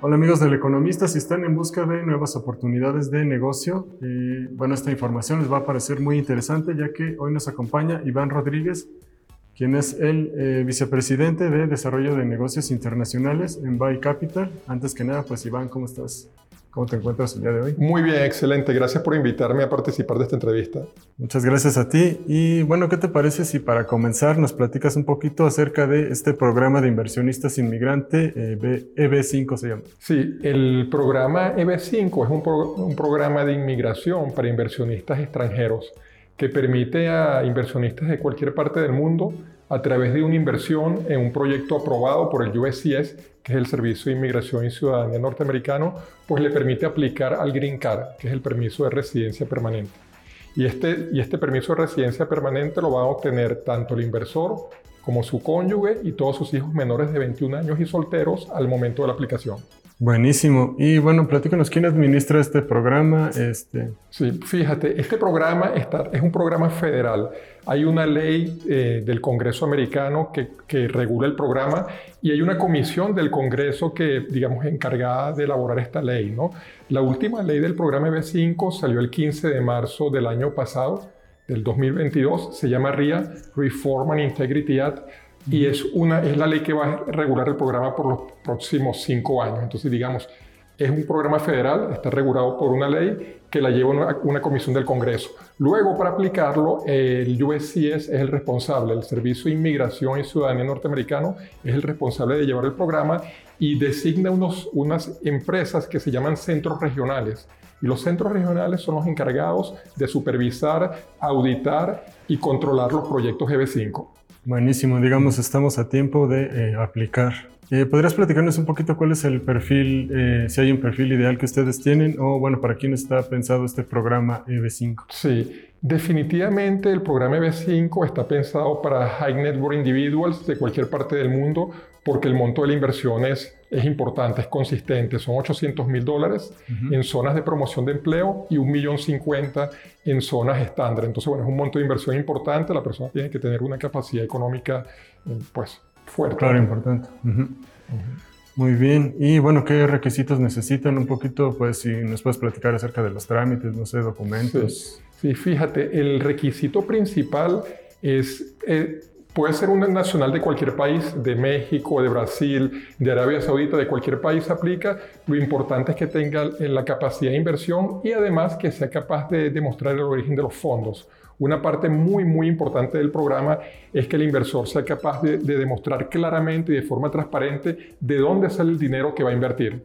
Hola amigos del Economista, si están en busca de nuevas oportunidades de negocio, y bueno, esta información les va a parecer muy interesante ya que hoy nos acompaña Iván Rodríguez, quien es el eh, vicepresidente de Desarrollo de Negocios Internacionales en Buy Capital. Antes que nada, pues Iván, ¿cómo estás? ¿Cómo te encuentras el día de hoy? Muy bien, excelente. Gracias por invitarme a participar de esta entrevista. Muchas gracias a ti. Y bueno, ¿qué te parece si para comenzar nos platicas un poquito acerca de este programa de inversionistas inmigrante, EB5 se llama? Sí, el programa EB5 es un, un programa de inmigración para inversionistas extranjeros que permite a inversionistas de cualquier parte del mundo a través de una inversión en un proyecto aprobado por el USCIS, que es el Servicio de Inmigración y Ciudadanía norteamericano, pues le permite aplicar al Green Card, que es el permiso de residencia permanente. Y este, y este permiso de residencia permanente lo va a obtener tanto el inversor como su cónyuge y todos sus hijos menores de 21 años y solteros al momento de la aplicación. Buenísimo. Y bueno, platícanos, ¿quién administra este programa? Este... Sí, fíjate, este programa es un programa federal. Hay una ley eh, del Congreso americano que, que, regula el programa y hay una comisión del Congreso que, digamos, encargada de elaborar esta ley, ¿no? La última ley del programa B5 salió el 15 de marzo del año pasado, del 2022. Se llama RIA, Reform and Integrity Act y es, una, es la ley que va a regular el programa por los próximos cinco años. Entonces, digamos, es un programa federal, está regulado por una ley que la lleva una, una, comisión del Congreso. Luego, para aplicarlo, el USCIS es el responsable, el Servicio de Inmigración y Ciudadanía Norteamericano es el responsable de llevar el programa y designa unos, unas empresas que se llaman centros regionales. Y los centros regionales son los encargados de supervisar, auditar y controlar los proyectos EB5. Buenísimo, digamos, estamos a tiempo de eh, aplicar. Eh, ¿Podrías platicarnos un poquito cuál es el perfil, eh, si hay un perfil ideal que ustedes tienen o, bueno, para quién está pensado este programa EB5? Sí, definitivamente el programa EB5 está pensado para high net worth individuals de cualquier parte del mundo porque el monto de la inversión es, es importante, es consistente. Son 800 mil dólares en zonas de promoción de empleo y 1.050.000 en zonas estándar. Entonces, bueno, es un monto de inversión importante. La persona tiene que tener una capacidad económica, eh, pues, fuerte. Claro, importante. Muy bien. Y bueno, ¿qué requisitos necesitan? Un poquito, pues, si nos puedes platicar acerca de los trámites, no sé, documentos. Sí, fíjate, el requisito principal es eh, Puede ser un nacional de cualquier país, de México, de Brasil, de Arabia Saudita, de cualquier país aplica. Lo importante es que tenga la capacidad de inversión y además que sea capaz de demostrar el origen de los fondos. Una parte muy, muy importante del programa es que el inversor sea capaz de, demostrar claramente y de forma transparente de dónde sale el dinero que va a invertir.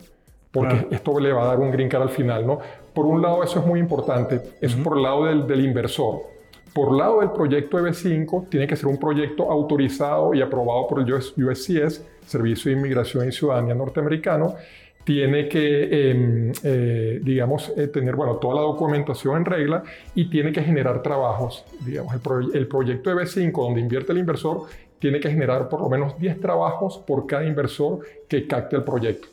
Porque esto le va a dar un green card al final, ¿no? Por un lado, eso es muy importante. Eso por el lado del, del inversor. Por lado del proyecto EB5, tiene que ser un proyecto autorizado y aprobado por el USCIS, Servicio de Inmigración y Ciudadanía norteamericano. Tiene que, em, eh, digamos, eh, tener bueno, toda la documentación en regla y tiene que generar trabajos. Digamos, el, el proyecto EB5, donde invierte el inversor, tiene que generar por lo menos 10 trabajos por cada inversor que capte el proyecto.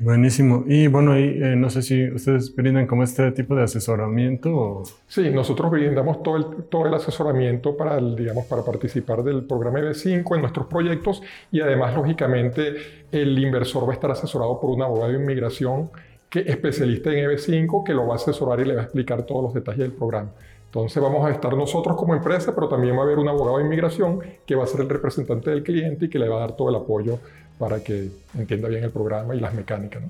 Buenísimo. Y bueno, ahí eh, no sé si ustedes brindan como este tipo de asesoramiento. O... Sí, nosotros brindamos todo el, todo el asesoramiento para, digamos, para participar del programa EB5 en nuestros proyectos y además, lógicamente, el inversor va a estar asesorado por un abogado de inmigración que especialista en EB5 que lo va a asesorar y le va a explicar todos los detalles del programa. Entonces vamos a estar nosotros como empresa, pero también va a haber un abogado de inmigración que va a ser el representante del cliente y que le va a dar todo el apoyo para que entienda bien el programa y las mecánicas. ¿no?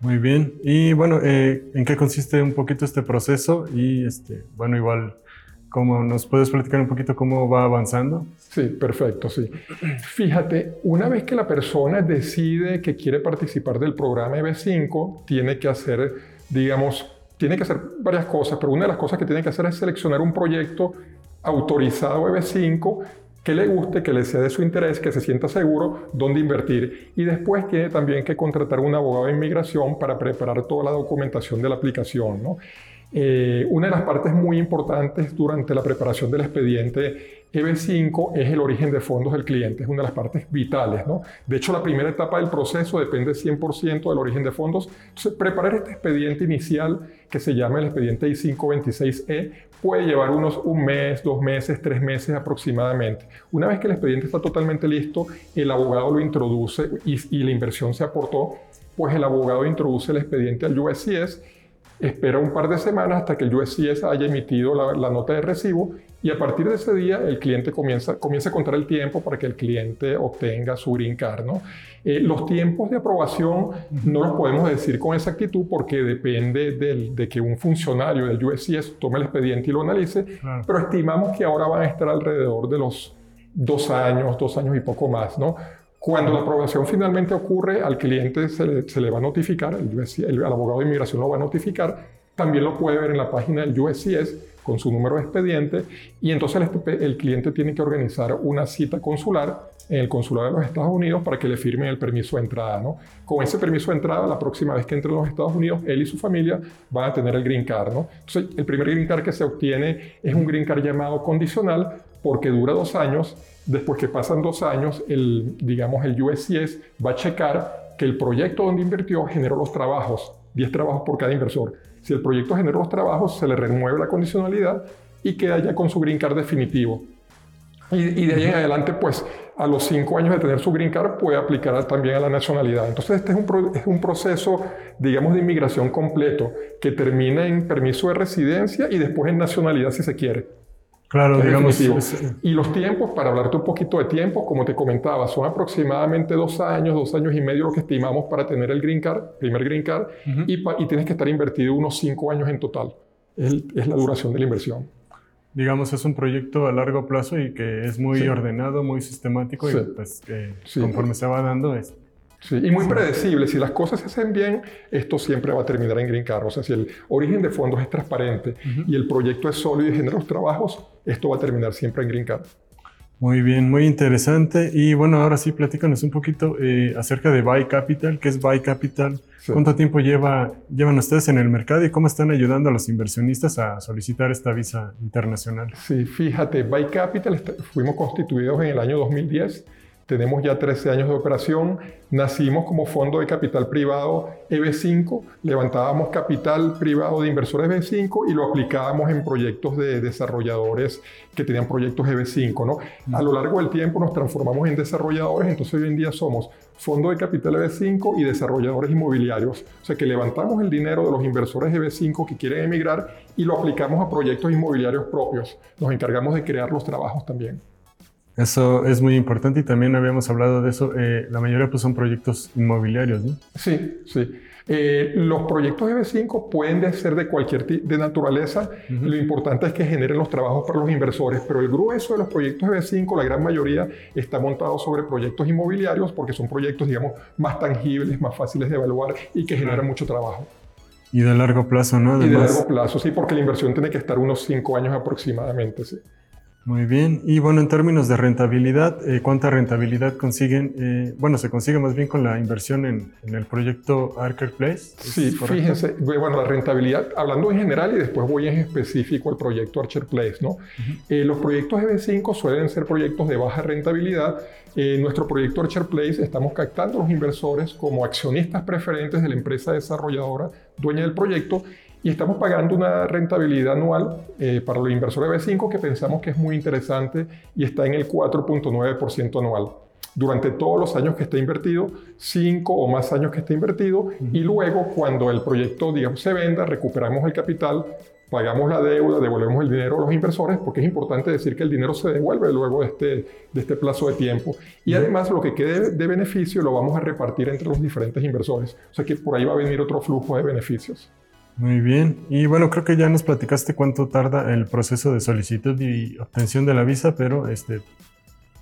Muy bien. Y bueno, eh, ¿en qué consiste un poquito este proceso? Y este, bueno, igual, ¿cómo nos puedes platicar un poquito cómo va avanzando? Sí, perfecto, sí. Fíjate, una vez que la persona decide que quiere participar del programa EB5, tiene que hacer, digamos, tiene que hacer varias cosas, pero una de las cosas que tiene que hacer es seleccionar un proyecto autorizado EB5 que le guste, que le sea de su interés, que se sienta seguro dónde invertir. Y después tiene también que contratar un abogado de inmigración para preparar toda la documentación de la aplicación. Eh, una de las partes muy importantes durante la preparación del expediente EB5 es el origen de fondos del cliente, es una de las partes vitales. De hecho, la primera etapa del proceso depende 100% del origen de fondos. Preparar este expediente inicial, que se llama el expediente I-526E, puede llevar unos un mes, dos meses, tres meses aproximadamente. Una vez que el expediente está totalmente listo, el abogado lo introduce y, la inversión se aportó pues el abogado introduce el expediente al USCIS espera un par de semanas hasta que el USCIS haya emitido la, nota de recibo y a partir de ese día el cliente comienza, comienza a contar el tiempo para que el cliente obtenga su green card. ¿no? Eh, los tiempos de aprobación no los podemos decir con exactitud porque depende de que un funcionario del USCIS tome el expediente y lo analice, pero estimamos que ahora van a estar alrededor de los dos años, dos años y poco más. ¿no? Cuando la aprobación finalmente ocurre, al cliente se le, va a notificar, el, abogado de inmigración lo va a notificar, también lo puede ver en la página del USCIS con su número de expediente y entonces el, cliente tiene que organizar una cita consular en el consulado de los Estados Unidos para que le firmen el permiso de entrada. ¿no? Con ese permiso de entrada, la próxima vez que entre a los Estados Unidos, él y su familia van a tener el green card. Entonces, el primer green card que se obtiene es un green card llamado condicional porque dura dos años Después que pasan dos años, el, digamos, el USCIS va a checar que el proyecto donde invirtió generó los trabajos, 10 trabajos por cada inversor. Si el proyecto generó los trabajos, se le renueve la condicionalidad y queda ya con su green card definitivo. Y, de ahí en adelante, pues a los cinco años de tener su green card puede aplicar también a la nacionalidad. Entonces este es un, es un, proceso, digamos, de inmigración completo que termina en permiso de residencia y después en nacionalidad si se quiere. Claro, digamos. Y los tiempos, para hablarte un poquito de tiempo, como te comentaba, son aproximadamente dos años, dos años y medio lo que estimamos para tener el green card, primer green card, y, y, tienes que estar invertido unos cinco años en total. Es, es, la duración de la inversión. Digamos, es un proyecto a largo plazo y que es muy ordenado, muy sistemático y pues conforme se va dando es Sí, y muy predecible. Si las cosas se hacen bien, esto siempre va a terminar en Green Card. O sea, si el origen de fondos es transparente y el proyecto es sólido y genera los trabajos, esto va a terminar siempre en Green Card. Muy bien, muy interesante. Y bueno, ahora sí, platícanos un poquito eh, acerca de Buy Capital. ¿Qué es Buy Capital? ¿Cuánto tiempo lleva, llevan ustedes en el mercado y cómo están ayudando a los inversionistas a solicitar esta visa internacional? Sí, fíjate, Buy Capital fuimos constituidos en el año 2010 tenemos ya 13 años de operación, nacimos como fondo de capital privado EB5, levantábamos capital privado de inversores EB5 y lo aplicábamos en proyectos de desarrolladores que tenían proyectos EB5. ¿no? A lo largo del tiempo nos transformamos en desarrolladores, entonces hoy en día somos fondo de capital EB5 y desarrolladores inmobiliarios. O sea que levantamos el dinero de los inversores EB5 que quieren emigrar y lo aplicamos a proyectos inmobiliarios propios. Nos encargamos de crear los trabajos también. Eso es muy importante y también habíamos hablado de eso. Eh, la mayoría pues, son proyectos inmobiliarios, ¿no? Sí, sí. Eh, los proyectos EB5 pueden ser de cualquier de naturaleza. Lo importante es que generen los trabajos para los inversores, pero el grueso de los proyectos EB5, la gran mayoría, está montado sobre proyectos inmobiliarios porque son proyectos, digamos, más tangibles, más fáciles de evaluar y que generan mucho trabajo. Y de largo plazo, ¿no? Y de largo plazo, sí, porque la inversión tiene que estar unos cinco años aproximadamente, sí. Muy bien. Y bueno, en términos de rentabilidad, eh, ¿cuánta rentabilidad consiguen? Eh, bueno, se consigue más bien con la inversión en, el proyecto Archer Place. Sí, fíjense, bueno, la rentabilidad, hablando en general y después voy en específico al proyecto Archer Place, ¿no? Eh, los proyectos EB5 suelen ser proyectos de baja rentabilidad. En nuestro proyecto Archer Place estamos captando a los inversores como accionistas preferentes de la empresa desarrolladora dueña del proyecto y estamos pagando una rentabilidad anual eh, para los inversores B5 que pensamos que es muy interesante y está en el 4.9% anual. Durante todos los años que está invertido, 5 o más años que está invertido, y luego cuando el proyecto digamos, se venda, recuperamos el capital, pagamos la deuda, devolvemos el dinero a los inversores, porque es importante decir que el dinero se devuelve luego de este, de este plazo de tiempo. Y además lo que quede de beneficio lo vamos a repartir entre los diferentes inversores. O sea que por ahí va a venir otro flujo de beneficios. Muy bien. Y bueno, creo que ya nos platicaste cuánto tarda el proceso de solicitud y obtención de la visa, pero este,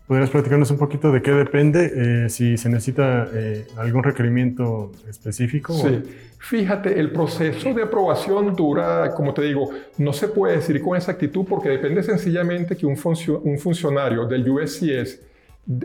¿podrías platicarnos un poquito de qué depende? Eh, si se necesita eh, algún requerimiento específico. Sí. Fíjate, el proceso de aprobación dura, como te digo, no se puede decir con exactitud porque depende sencillamente que un, un funcionario del USCIS,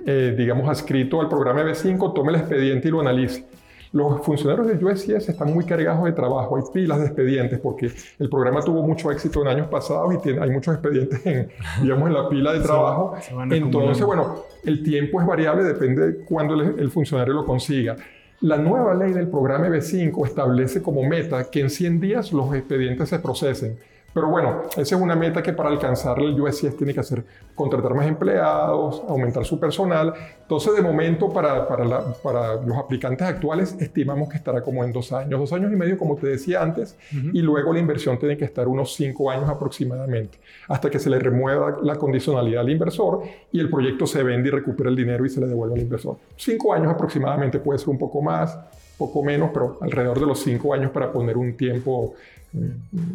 eh, digamos, adscrito al programa B5, tome el expediente y lo analice. Los funcionarios de USCIS están muy cargados de trabajo, hay pilas de expedientes porque el programa tuvo mucho éxito en años pasados y hay muchos expedientes en, digamos, en la pila de trabajo. Entonces, bueno, el tiempo es variable, depende de cuándo el, funcionario lo consiga. La nueva ley del programa B5 establece como meta que en 100 días los expedientes se procesen. Pero bueno, esa es una meta que para alcanzarla el USCIS tiene que hacer contratar más empleados, aumentar su personal. Entonces, de momento, para, para, los aplicantes actuales, estimamos que estará como en dos años, dos años y medio, como te decía antes, y luego la inversión tiene que estar unos cinco años aproximadamente, hasta que se le remueva la condicionalidad al inversor y el proyecto se vende y recupera el dinero y se le devuelve al inversor. Cinco años aproximadamente, puede ser un poco más, poco menos, pero alrededor de los cinco años para poner un tiempo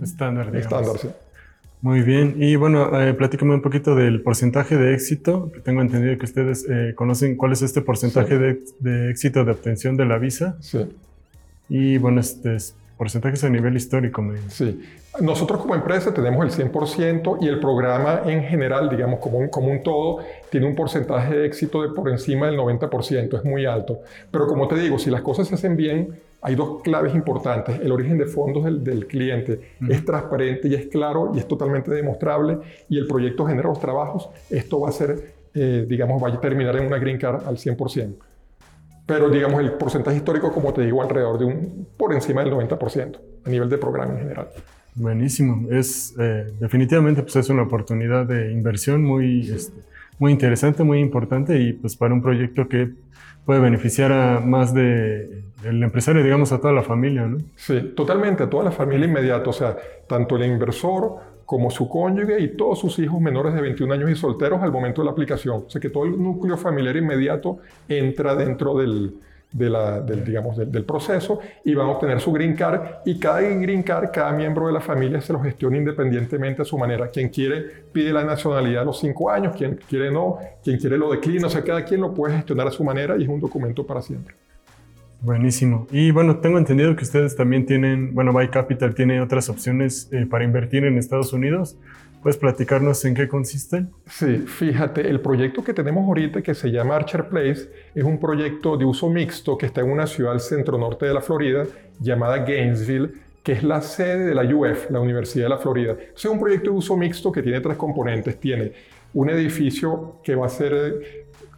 estándar. Estándar, sí. Muy bien. Y bueno, eh, platícame un poquito del porcentaje de éxito. Tengo entendido que ustedes eh, conocen cuál es este porcentaje de, éxito de obtención de la visa. Sí. Y bueno, este, porcentajes a nivel histórico. Me... Sí. Nosotros como empresa tenemos el 100% y el programa en general, digamos, como un, como un todo, tiene un porcentaje de éxito de por encima del 90%, es muy alto. Pero como te digo, si las cosas se hacen bien, hay dos claves importantes. El origen de fondos del, del cliente es transparente y es claro y es totalmente demostrable y el proyecto genera los trabajos. Esto va a ser, eh, digamos, va a terminar en una green card al 100%. Pero, digamos, el porcentaje histórico, como te digo, alrededor de un, por encima del 90% a nivel de programa en general. Buenísimo. Es, eh, definitivamente pues es una oportunidad de inversión muy, este, muy interesante, muy importante y pues para un proyecto que puede beneficiar a más de el empresario, digamos, a toda la familia, ¿no? Sí, totalmente, a toda la familia inmediata, o sea, tanto el inversor como su cónyuge y todos sus hijos menores de 21 años y solteros al momento de la aplicación. O sea, que todo el núcleo familiar inmediato entra dentro del, del, digamos, del, proceso y van a obtener su green card y cada green card, cada miembro de la familia se lo gestiona independientemente a su manera. Quien quiere pide la nacionalidad a los cinco años, quien quiere no, quien quiere lo declina, o sea, cada quien lo puede gestionar a su manera y es un documento para siempre. Buenísimo. Y bueno, tengo entendido que ustedes también tienen, bueno, Buy Capital tiene otras opciones eh, para invertir en Estados Unidos. ¿Puedes platicarnos en qué consisten? Sí, fíjate, el proyecto que tenemos ahorita que se llama Archer Place es un proyecto de uso mixto que está en una ciudad al centro norte de la Florida llamada Gainesville, que es la sede de la UF, la Universidad de la Florida. es un proyecto de uso mixto que tiene tres componentes. Tiene un edificio que va a ser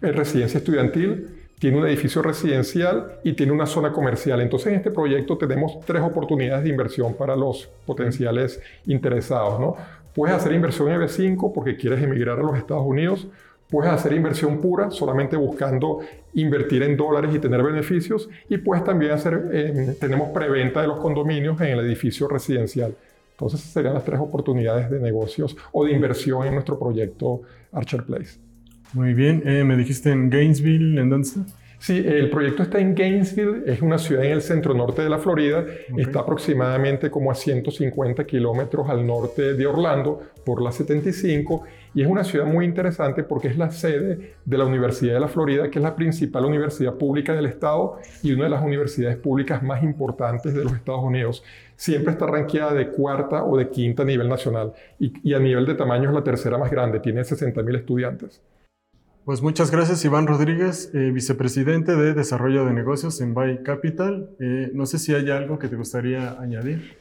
eh, residencia estudiantil, tiene un edificio residencial y tiene una zona comercial. Entonces en este proyecto tenemos tres oportunidades de inversión para los potenciales interesados. ¿no? Puedes hacer inversión en EB5 porque quieres emigrar a los Estados Unidos. Puedes hacer inversión pura, solamente buscando invertir en dólares y tener beneficios. Y puedes también hacer, eh, tenemos preventa de los condominios en el edificio residencial. Entonces, serían las tres oportunidades de negocios o de inversión en nuestro proyecto Archer Place. Muy bien. Eh, me dijiste en Gainesville, ¿en dónde está? Sí, el proyecto está en Gainesville, es una ciudad en el centro norte de la Florida, está aproximadamente como a 150 kilómetros al norte de Orlando por la 75 y es una ciudad muy interesante porque es la sede de la Universidad de la Florida, que es la principal universidad pública del estado y una de las universidades públicas más importantes de los Estados Unidos. Siempre está ranqueada de cuarta o de quinta a nivel nacional y, y a nivel de tamaño es la tercera más grande, tiene 60 mil estudiantes. Pues muchas gracias, Iván Rodríguez, eh, vicepresidente de Desarrollo de Negocios en Buy Capital. Eh, no sé si hay algo que te gustaría añadir.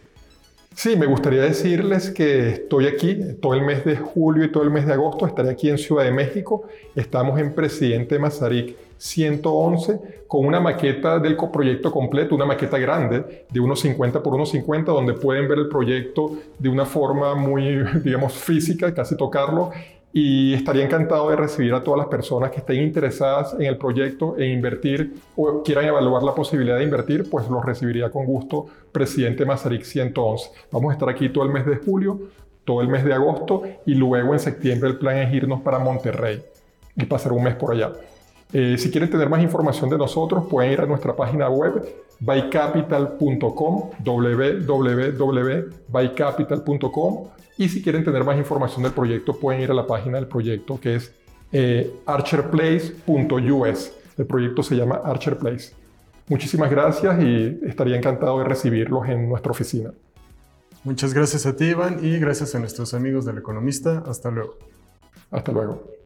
Sí, me gustaría decirles que estoy aquí todo el mes de julio y todo el mes de agosto. Estaré aquí en Ciudad de México. Estamos en Presidente Mazarik 111 con una maqueta del proyecto completo, una maqueta grande de unos 50 por unos 50, donde pueden ver el proyecto de una forma muy, digamos, física, casi tocarlo y estaría encantado de recibir a todas las personas que estén interesadas en el proyecto e invertir o quieran evaluar la posibilidad de invertir, pues los recibiría con gusto, presidente Mazarik 111. Vamos a estar aquí todo el mes de julio, todo el mes de agosto y luego en septiembre el plan es irnos para Monterrey y pasar un mes por allá. Eh, si quieren tener más información de nosotros, pueden ir a nuestra página web bycapital.com, www.bycapital.com y si quieren tener más información del proyecto, pueden ir a la página del proyecto que es eh, archerplace.us. El proyecto se llama Archer Place. Muchísimas gracias y estaría encantado de recibirlos en nuestra oficina. Muchas gracias a ti, Iván, y gracias a nuestros amigos del Economista. Hasta luego. Hasta luego.